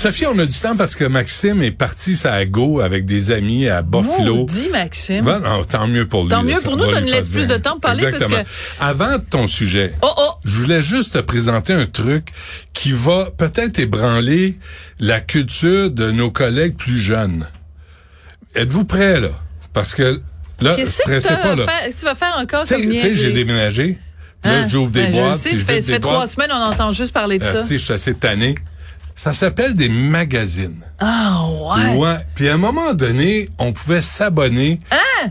Sophie, on a du temps parce que Maxime est parti à Go avec des amis à Buffalo. Dis, Maxime. Ben, non, tant mieux pour lui. Tant mieux pour nous, ça nous laisse plus de temps de parler parce Exactement. que- Avant ton sujet, Oh, oh. je voulais juste te présenter un truc qui va peut-être ébranler la culture de nos collègues plus jeunes. Êtes-vous prêts, là? Parce que là, que stressez pas, là. fait- tu vas faire encore Tu sais- comme tu sais, j'ai déménagé. Là, Hein? j'ouvre des Ben, boîtes. Je sais, ça fait, ça trois semaines, on entend juste parler de Ah, ça. si, je suis assez tanné. Ça s'appelle des magazines. Ah, ouais. Ouais. Puis à un moment donné, on pouvait s'abonner.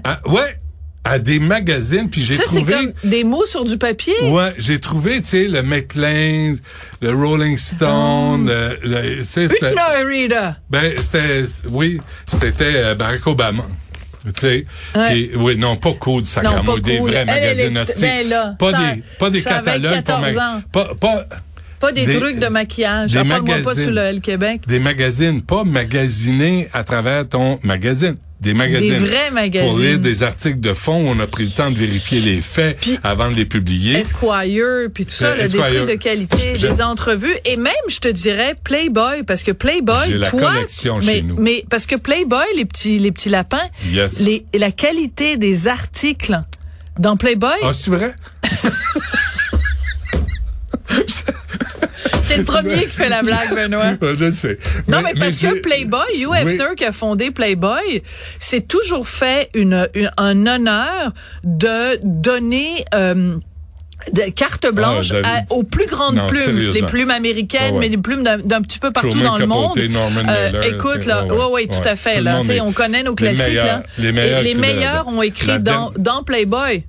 À, ouais. À des magazines. Puis j'ai Hein? Trouvé. comme des mots sur du papier? Ouais, j'ai trouvé, tu sais, le Maclean, le Rolling Stone, le, le- c'était- ben, c'était, oui, c'était euh, Barack Obama. Tu sais, Ouais. Oui, non, pas cool, sacrément, des cool. vrais Elle, magazines hostiles. ben pas des, pas des catalogues, pas, 14 ans. pas, pas, Pas des, Des- trucs de maquillage. des Ah, Parle-moi pas magazines. sur le Québec. des magazines, pas magasinés à travers ton magazine. Des magazines. vrais magazines. Pour lire des articles de fond, on a pris le temps de vérifier les faits Puis- avant de les publier. Esquire, puis tout ça, là, des trucs de qualité, Je- des entrevues, et même, je te dirais, Playboy, parce que Playboy, la toi, collection mais, chez nous. mais parce que Playboy, les petits, les petits lapins, Yes. les, la qualité des articles dans Playboy, Ah, c'est vrai? le premier qui fait la blague, Benoît. Je le sais. Non, mais, parce que Playboy, Hugh Hefner qui a fondé Playboy, c'est toujours fait une, une- un honneur de donner euh, de carte blanche Ah, à- aux plus grandes Non, plumes, les plumes américaines, Ah ouais. mais les plumes d'un petit peu partout Truman dans le monde. Norman Euh, écoute, là, ouais, ouais, tout à fait. Tout Là, monde Tu sais, est- on connaît nos classiques. meilleurs- là. les meilleurs Et les meilleurs ont écrit dans, dans Playboy.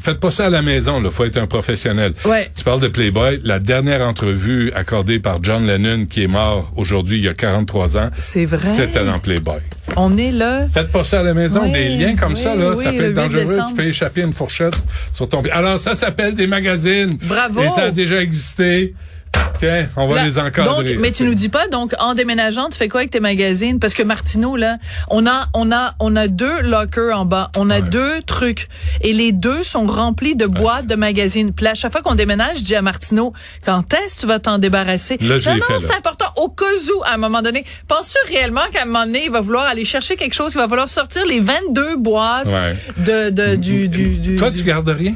Faites pas ça à la maison, là. Faut être un professionnel. Ouais. Tu parles de Playboy. La dernière entrevue accordée par John Lennon, qui est mort aujourd'hui, il y a 43 ans. C'est vrai? C'était dans Playboy. On est là? Faites pas ça à la maison. Oui, des liens comme oui, ça, là, oui, ça peut être 8 dangereux. décembre. Tu peux échapper une fourchette sur ton pied. Alors, ça s'appelle des magazines. Bravo. Et ça a déjà existé. Tiens, on va Là, les encadrer. Donc, mais tu nous dis pas, donc, en déménageant, tu fais quoi avec tes magazines? Parce que Martineau, là, on a, on a, on a deux lockers en bas. On a deux trucs. Et les deux sont remplis de boîtes de magazines. Puis à chaque fois qu'on déménage, je dis à Martineau, quand est-ce que tu vas t'en débarrasser? Là, je non, non, c'est important. Au cas où, à un moment donné, penses-tu réellement qu'à un moment donné, il va vouloir aller chercher quelque chose, il va falloir sortir les 22 boîtes Ouais. de, de, du, du, du, Toi, du- tu gardes rien?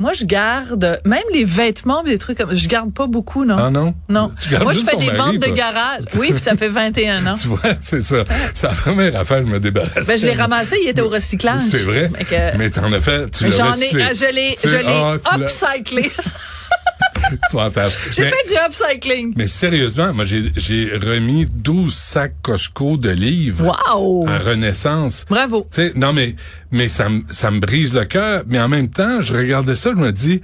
Moi, je garde, même les vêtements, des trucs comme, je garde pas beaucoup, non? Ah non? Non. Tu gardes Moi, je fais des mari, ventes de toi. garage. Oui, puis ça fait 21 ans. Tu vois, c'est ça. C'est la première affaire je me débarrasse. Ben, je l'ai ramassé, il était au recyclage. C'est vrai. Que- Mais t'en as fait, tu Mais l'as j'en ai, recyclé. ah, je l'ai, je l'ai l'as- upcyclé. Fantastique. J'ai fait du upcycling. Mais sérieusement, moi, j'ai remis 12 sacs Costco de livres Wow! à Renaissance. Bravo. Tu sais, non, mais, mais ça, me- ça me brise le cœur. Mais en même temps, je regardais ça, je me dis,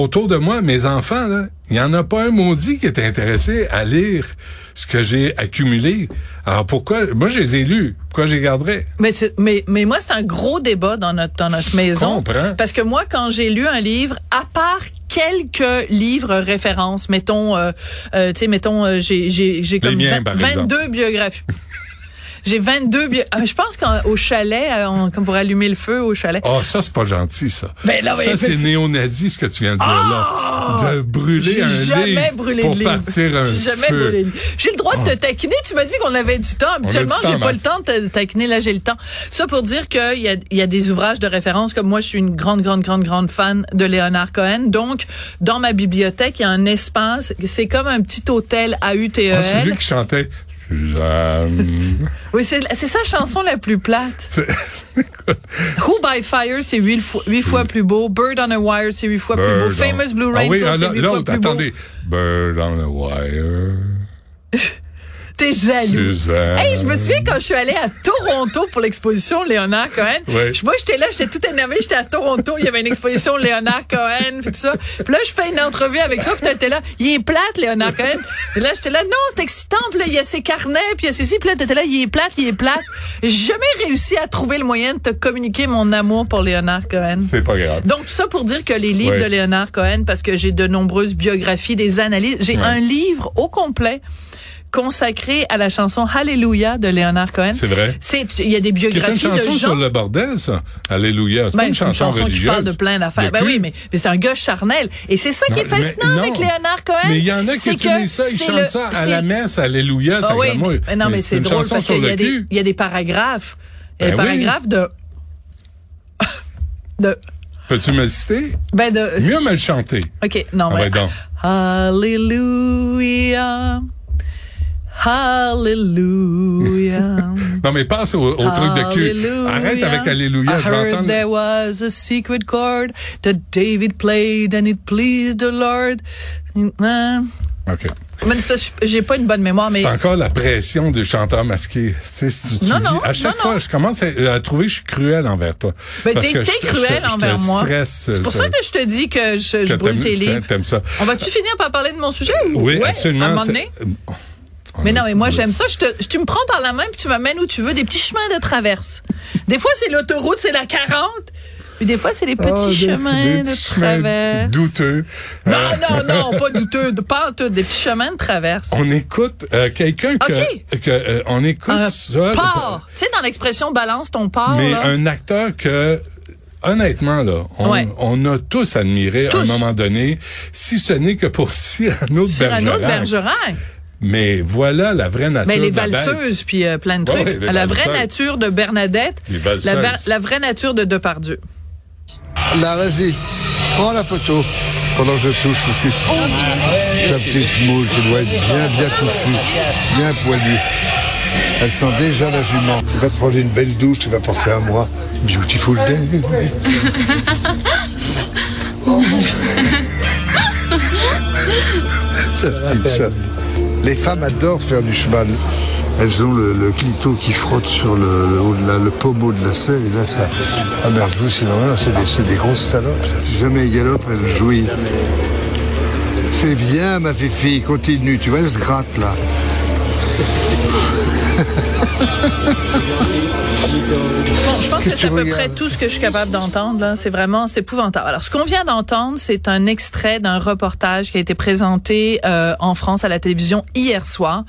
autour de moi, mes enfants, là, il y en a pas un maudit qui est intéressé à lire ce que j'ai accumulé. Alors pourquoi, moi, je les ai lus. Pourquoi je les garderais? Mais, mais, mais moi, c'est un gros débat dans notre, dans notre maison. comprends. Parce que moi, quand j'ai lu un livre, à part quelques livres références, mettons, euh, euh, tu sais, mettons, euh, j'ai, j'ai, comme miens, vingt- par exemple. 22 biographies. J'ai 22 bio... ah, Je pense qu'au chalet, euh, on- comme pour allumer le feu au chalet. Oh, ça, c'est pas gentil, ça. Ben là, ça, c'est néo-nazi, ce que tu viens de dire là. De brûler J'ai un jamais livre brûlé pour de livre. partir un J'ai jamais feu. brûlé de livre. J'ai le droit de te taquiner. Tu m'as dit qu'on avait du temps. Habituellement, j'ai pas le temps de te taquiner. Là, j'ai le temps. Ça pour dire qu'il y a, il y a des ouvrages de référence. Comme moi, je suis une grande, grande, grande, grande fan de Léonard Cohen. Donc, dans ma bibliothèque, il y a un espace. C'est comme un petit hôtel à UTEL. Ah, celui qui chantait Suzanne. Oui, c'est sa chanson la plus plate. Who by Fire, c'est huit fois, huit fois plus beau. Bird on a Wire, c'est huit fois plus beau. Famous Blue Ah Rainbow, oui, ah, c'est huit fois plus beau. attendez. Bird on a wire. T'es jaloux. Suzanne. Hey, je me souviens quand je suis allée à Toronto pour l'exposition Léonard Cohen. Je- Moi, j'étais là, j'étais tout énervée. J'étais à Toronto. Il y avait une exposition Léonard Cohen, puis tout ça. Puis là, je fais une entrevue avec toi, puis t'es là. Il est plate, Léonard Cohen. Puis là, j'étais là. Non, c'est excitant. Puis là, il y a ses carnets, puis il y a ceci. Puis là, t'étais là. Il est plate, il est plate. J'ai jamais réussi à trouver le moyen de te communiquer mon amour pour Léonard Cohen. C'est pas grave. Donc, tout ça pour dire que les livres de Léonard Cohen, parce que j'ai de nombreuses biographies, des analyses, j'ai un livre au complet consacré à la chanson Hallelujah de Léonard Cohen. C'est vrai. C'est, il y a des C'est une biographies chanson de gens. sur le bordel, ça. Alléluia. C'est Ben, une une chanson chanson qui religieuse. parle de plein d'affaires. Ben oui, mais, mais c'est un gars charnel. Et c'est ça qui est fascinant mais avec Léonard Cohen. Mais il y en a qui utilisent ça, ils chantent le- ça à la messe, Alléluia, Ah oui, mais, non, mais, c'est une drôle parce qu'il y, a des- il y a des paragraphes. Il y a des Ben paragraphes de, de, Peux-tu me citer? ben de, Mieux me le chanter. OK, non, Ah mais. donc. Hallelujah. Hallelujah. Non, mais passe au, au truc de cul. Hallelujah. Arrête avec Alléluia, I je heard entendre. there was a secret chord that David played and it pleased the Lord. Euh, OK. mais J'ai pas une bonne mémoire, mais C'est encore la pression du chanteur masqué. Tu sais, si tu, Non, non, à chaque non, fois, je commence à, trouver que je suis cruel envers toi. Ben, Parce t'es je je cruel je envers moi. C'est pour ça. ça que je te dis que je, je Que brûle t'aimes- tes livres. T'aimes ça. On va-tu finir par parler de mon sujet? ou- Oui, À un absolument. moment donné? Mais non, mais moi, j'aime ça. Je te, je- tu me prends par la main puis tu m'amènes où tu veux, des petits chemins de traverse. Des fois, c'est l'autoroute, c'est la 40. Puis des fois, c'est les petits Ah, des- chemins des de petits traverse. douteux. Non, Euh, non, non, pas douteux, pas tout, des petits chemins de traverse. On écoute euh, quelqu'un que, OK. que euh, on écoute Un ça. port. Tu sais, dans l'expression balance ton port, Mais là. un acteur que honnêtement là, on, Ouais. on a tous admiré à un moment donné, si ce n'est que pour Cyrano de Cyrano de Bergerac. Mais voilà la vraie nature Mais les valseuses, puis euh, plein de trucs. ouais, la vraie nature de Bernadette. Les La, la vraie nature de Depardieu. Là, vas-y, prends la photo pendant que je touche le cul. Sa petite moule qui doit être bien, bien touffue, bien poilue. Elle sent déjà la jument. Tu vas te prendre une belle douche, tu vas penser à moi. Beautiful day. Sa petite chatte. Les femmes adorent faire du cheval. Elles ont le, clito qui frotte sur le, pommeau de la selle et là ça. Ah vous c'est normal, c'est des, grosses salopes. Si jamais elles galopent, elles jouissent. C'est bien ma fifi, continue, tu vois, elle se gratte là. Bon, je pense que Que c'est à peu près tout ce que je suis capable d'entendre. Là, c'est vraiment, c'est épouvantable. Alors, ce qu'on vient d'entendre, c'est un extrait d'un reportage qui a été présenté euh, en France à la télévision hier soir.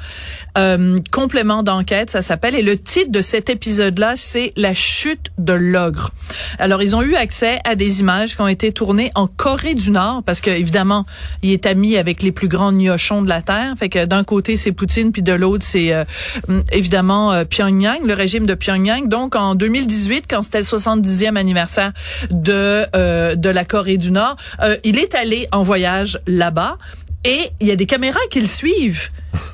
Euh, complément d'enquête, ça s'appelle. Et le titre de cet épisode-là, c'est La chute de l'ogre. Alors, ils ont eu accès à des images qui ont été tournées en Corée du Nord, parce que évidemment, il est ami avec les plus grands gnochons de la terre. Fait que d'un côté, c'est Poutine, puis de l'autre, c'est euh, évidemment euh, Pyongyang, le régime de Pyongyang. Donc, en 2018, quand c'était le 70e anniversaire de euh, de la Corée du Nord, euh, il est allé en voyage là-bas. Et il y a des caméras qui le suivent.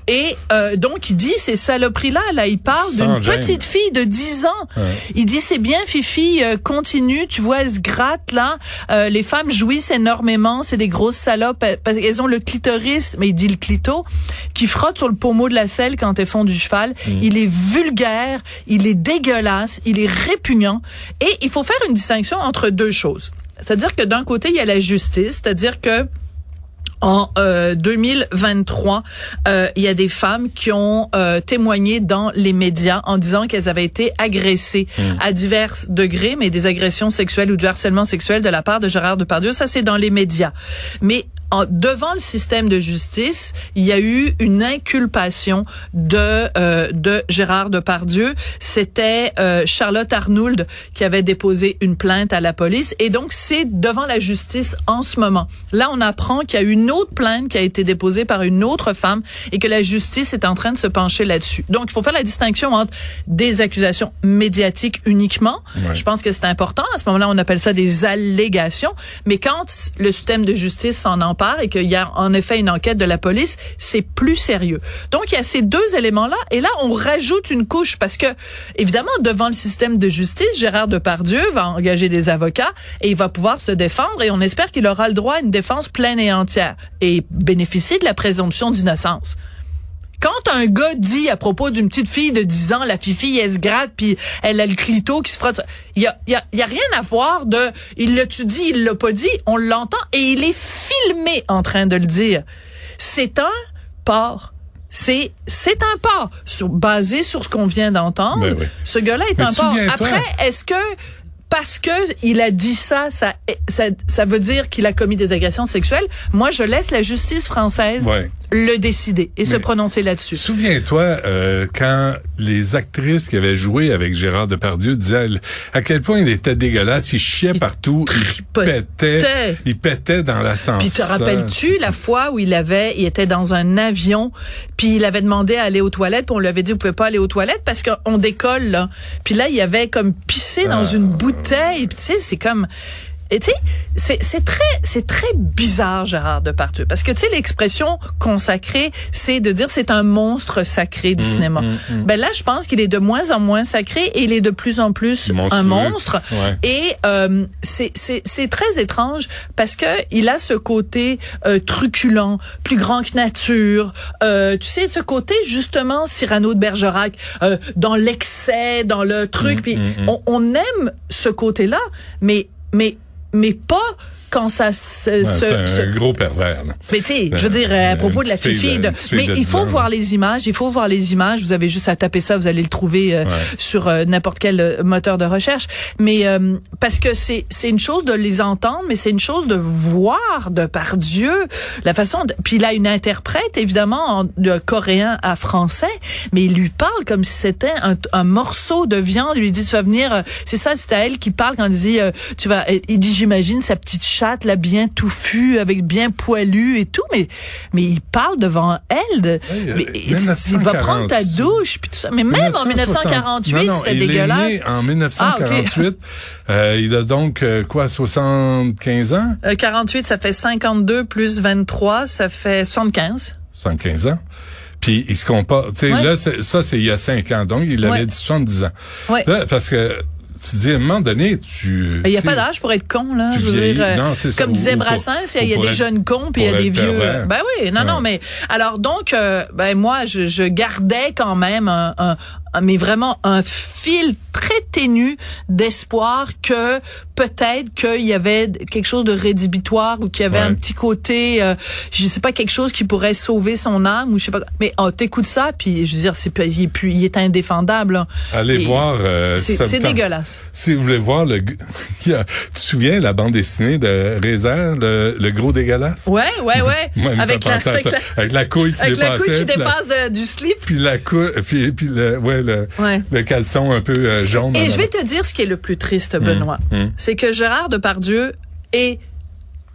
Et euh, donc, il dit ces saloperies-là, là, il parle d'une petite fille de 10 ans. Il dit, c'est bien, Fifi, euh, continue, tu vois, elle se gratte, là. Euh, les femmes jouissent énormément, c'est des grosses salopes, euh, parce qu'elles ont le clitoris, mais il dit le clito, qui frotte sur le pommeau de la selle quand elles font du cheval. Il est vulgaire, il est dégueulasse, il est répugnant. Et il faut faire une distinction entre deux choses. C'est-à-dire que d'un côté, il y a la justice, c'est-à-dire que en euh, 2023, euh, il y a des femmes qui ont euh, témoigné dans les médias en disant qu'elles avaient été agressées à divers degrés, mais des agressions sexuelles ou du harcèlement sexuel de la part de Gérard Depardieu. Ça, c'est dans les médias. Mais en, devant le système de justice, il y a eu une inculpation de euh, de Gérard Depardieu. C'était euh, Charlotte Arnould qui avait déposé une plainte à la police et donc c'est devant la justice en ce moment. Là, on apprend qu'il y a une autre plainte qui a été déposée par une autre femme et que la justice est en train de se pencher là-dessus. Donc, il faut faire la distinction entre des accusations médiatiques uniquement. Ouais. Je pense que c'est important. À ce moment-là, on appelle ça des allégations. Mais quand le système de justice s'en empare et qu'il y a en effet une enquête de la police, c'est plus sérieux. Donc, il y a ces deux éléments-là. Et là, on rajoute une couche parce que, évidemment, devant le système de justice, Gérard Depardieu va engager des avocats et il va pouvoir se défendre et on espère qu'il aura le droit à une défense pleine et entière et bénéficier de la présomption d'innocence. Quand un gars dit à propos d'une petite fille de 10 ans, la fifi, elle se gratte, puis elle a le clito qui se frotte, il y a, y, a, y a rien à voir de, il l'a-tu dit, il l'a pas dit, on l'entend, et il est filmé en train de le dire. C'est un port c'est c'est un pas sur, basé sur ce qu'on vient d'entendre. Ben oui. Ce gars-là est Mais un pas. Après, est-ce que parce que il a dit ça, ça, ça, ça veut dire qu'il a commis des agressions sexuelles. Moi, je laisse la justice française Ouais. le décider et se prononcer là-dessus. Souviens-toi euh, quand les actrices qui avaient joué avec Gérard Depardieu disaient à quel point il était dégueulasse, il chiait partout, il pétait, il pétait dans l'ascenseur. Puis te rappelles-tu la fois où il avait, il était dans un avion, puis il avait demandé à aller aux toilettes, puis on lui avait dit vous pouvez pas aller aux toilettes parce qu'on décolle là. Puis là il avait comme pissé dans Ah. une bouteille, puis tu sais c'est comme et tu sais, c'est très c'est très bizarre Gérard Depardieu parce que tu sais l'expression consacrée, c'est de dire c'est un monstre sacré Mmh, du cinéma. Ben là, je pense qu'il est de moins en moins sacré et il est de plus en plus Monstrueux. un monstre. Ouais. Et euh, c'est c'est c'est très étrange parce que il a ce côté euh, truculent, plus grand que nature. Euh, tu sais ce côté justement Cyrano de Bergerac euh, dans l'excès, dans le truc. Puis on, on aime ce côté-là, mais mais mais pas quand ça se, Ouais, se- un gros pervers. là. mais tu sais, je veux dire, euh, à Une propos de la fille de- mais il 10 faut voir les images, il faut voir les images. Vous avez juste à taper ça, vous allez le trouver euh, Ouais. sur euh, n'importe quel moteur de recherche. Mais euh, parce que c'est c'est une chose de les entendre, mais c'est une chose de voir de par Dieu la façon. De, puis il a une interprète évidemment en, de coréen à français, mais il lui parle comme si c'était un, un morceau de viande. Il lui dit tu vas venir. c'est ça, c'est à elle qui parle quand il dit tu vas. Il dit j'imagine sa petite chatte là bien touffue avec bien poilu et tout, mais mais il parle devant elle. De, Oui, euh, mais il va prendre ta 1940. douche puis tout ça. Mais même en 1948, Non, non, c'était est dégueulasse. né en 1948. Euh, il a donc euh, quoi, 75 ans? Euh, 48, ça fait 52 plus 23, ça fait 75. 75 ans. Puis il se compare, tu sais, Ouais. là, ça, c'est il y a 5 ans. Donc, il avait Ouais. dit 70 ans. Ouais. Là, parce que tu dis, à un moment donné, tu... Il n'y a pas d'âge pour être con, là. tu je veux vieillis. dire, euh, Non, ça. comme Ou- disait ou Brassens, il y a, des être- jeunes cons, puis il y a des vieux. Ben oui, non, non, mais alors donc, euh, ben moi, je, je gardais quand même un, un- un- mais vraiment un fil très d'espoir que peut-être qu'il y avait quelque chose de rédhibitoire ou qu'il y avait Ouais. un petit côté, euh, je sais pas, quelque chose qui pourrait sauver son âme ou je sais pas. Mais oh, t'écoutes ça, puis je veux dire, c'est il est il est indéfendable. là. Allez Et voir... euh, C'est dégueulasse. Si vous voulez voir le... tu te souviens la bande dessinée de Rézère, le, le gros dégueulasse? Ouais, ouais, ouais. Moi, avec la, avec la, Avec la couille qui avec la dépassait. couille qui puis la- dépasse de- du slip. Puis la couille, puis, puis le, ouais, le, Ouais. le caleçon un peu euh, jaune. Et en je vais te dire ce qui est le plus triste, Benoît. mmh. C'est que Gérard Depardieu est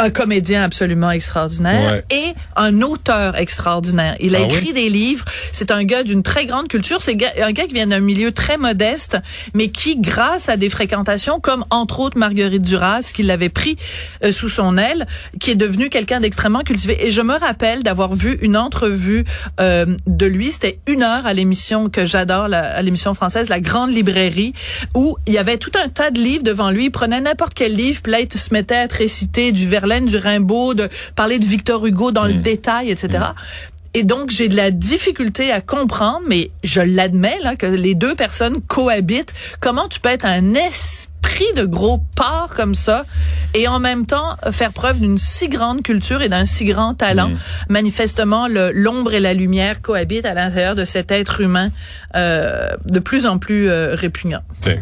un comédien absolument extraordinaire Ouais. et un auteur extraordinaire. Il a Ah écrit oui? des livres. C'est un gars d'une très grande culture. C'est un gars qui vient d'un milieu très modeste, mais qui, grâce à des fréquentations, comme entre autres Marguerite Duras, qui l'avait pris euh, sous son aile, qui est devenu quelqu'un d'extrêmement cultivé. Et je me rappelle d'avoir vu une entrevue euh, de lui. C'était une heure à l'émission que j'adore, à l'émission française, La Grande Librairie, où il y avait tout un tas de livres devant lui. Il prenait n'importe quel livre, puis là, il se mettait à te réciter du Verlaine, du Rimbaud, de parler de Victor Hugo dans le détail, etc. Et donc, j'ai de la difficulté à comprendre, mais je l'admets, là, que les deux personnes cohabitent. Comment tu peux être un esprit de gros porc comme ça et en même temps faire preuve d'une si grande culture et d'un si grand talent? Manifestement, le- l'ombre et la lumière cohabitent à l'intérieur de cet être humain euh, de plus en plus euh, répugnant. Tiens.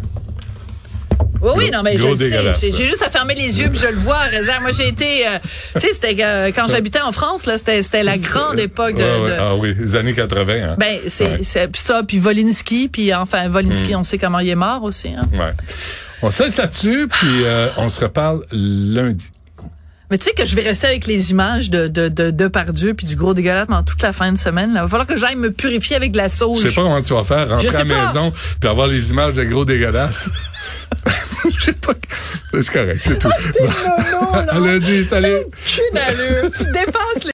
Oui, oui, non, mais je le sais. J'ai juste à fermer les yeux puis je le vois. Réserve. Moi, j'ai été, euh, tu sais, c'était euh, quand j'habitais en France, là, c'était la grande époque de. Ouais, ouais. de- Ah oui, les années 80. Hein. ben, c'est Ouais. ça, puis Volinsky, puis enfin, Volinsky, on sait comment il est mort aussi. Hein. Ouais. On se laisse là-dessus, puis euh, on se reparle lundi. Mais tu sais que je vais rester avec les images de de de, de Pardieu puis du gros dégueulasse pendant toute la fin de semaine. Là. Il va falloir que j'aille me purifier avec de la sauge. Je sais pas comment tu vas faire, rentrer à la maison, puis avoir les images de gros dégueulasses. Je sais pas. C'est correct, c'est tout. à lundi, salut. Allure. tu dépasses les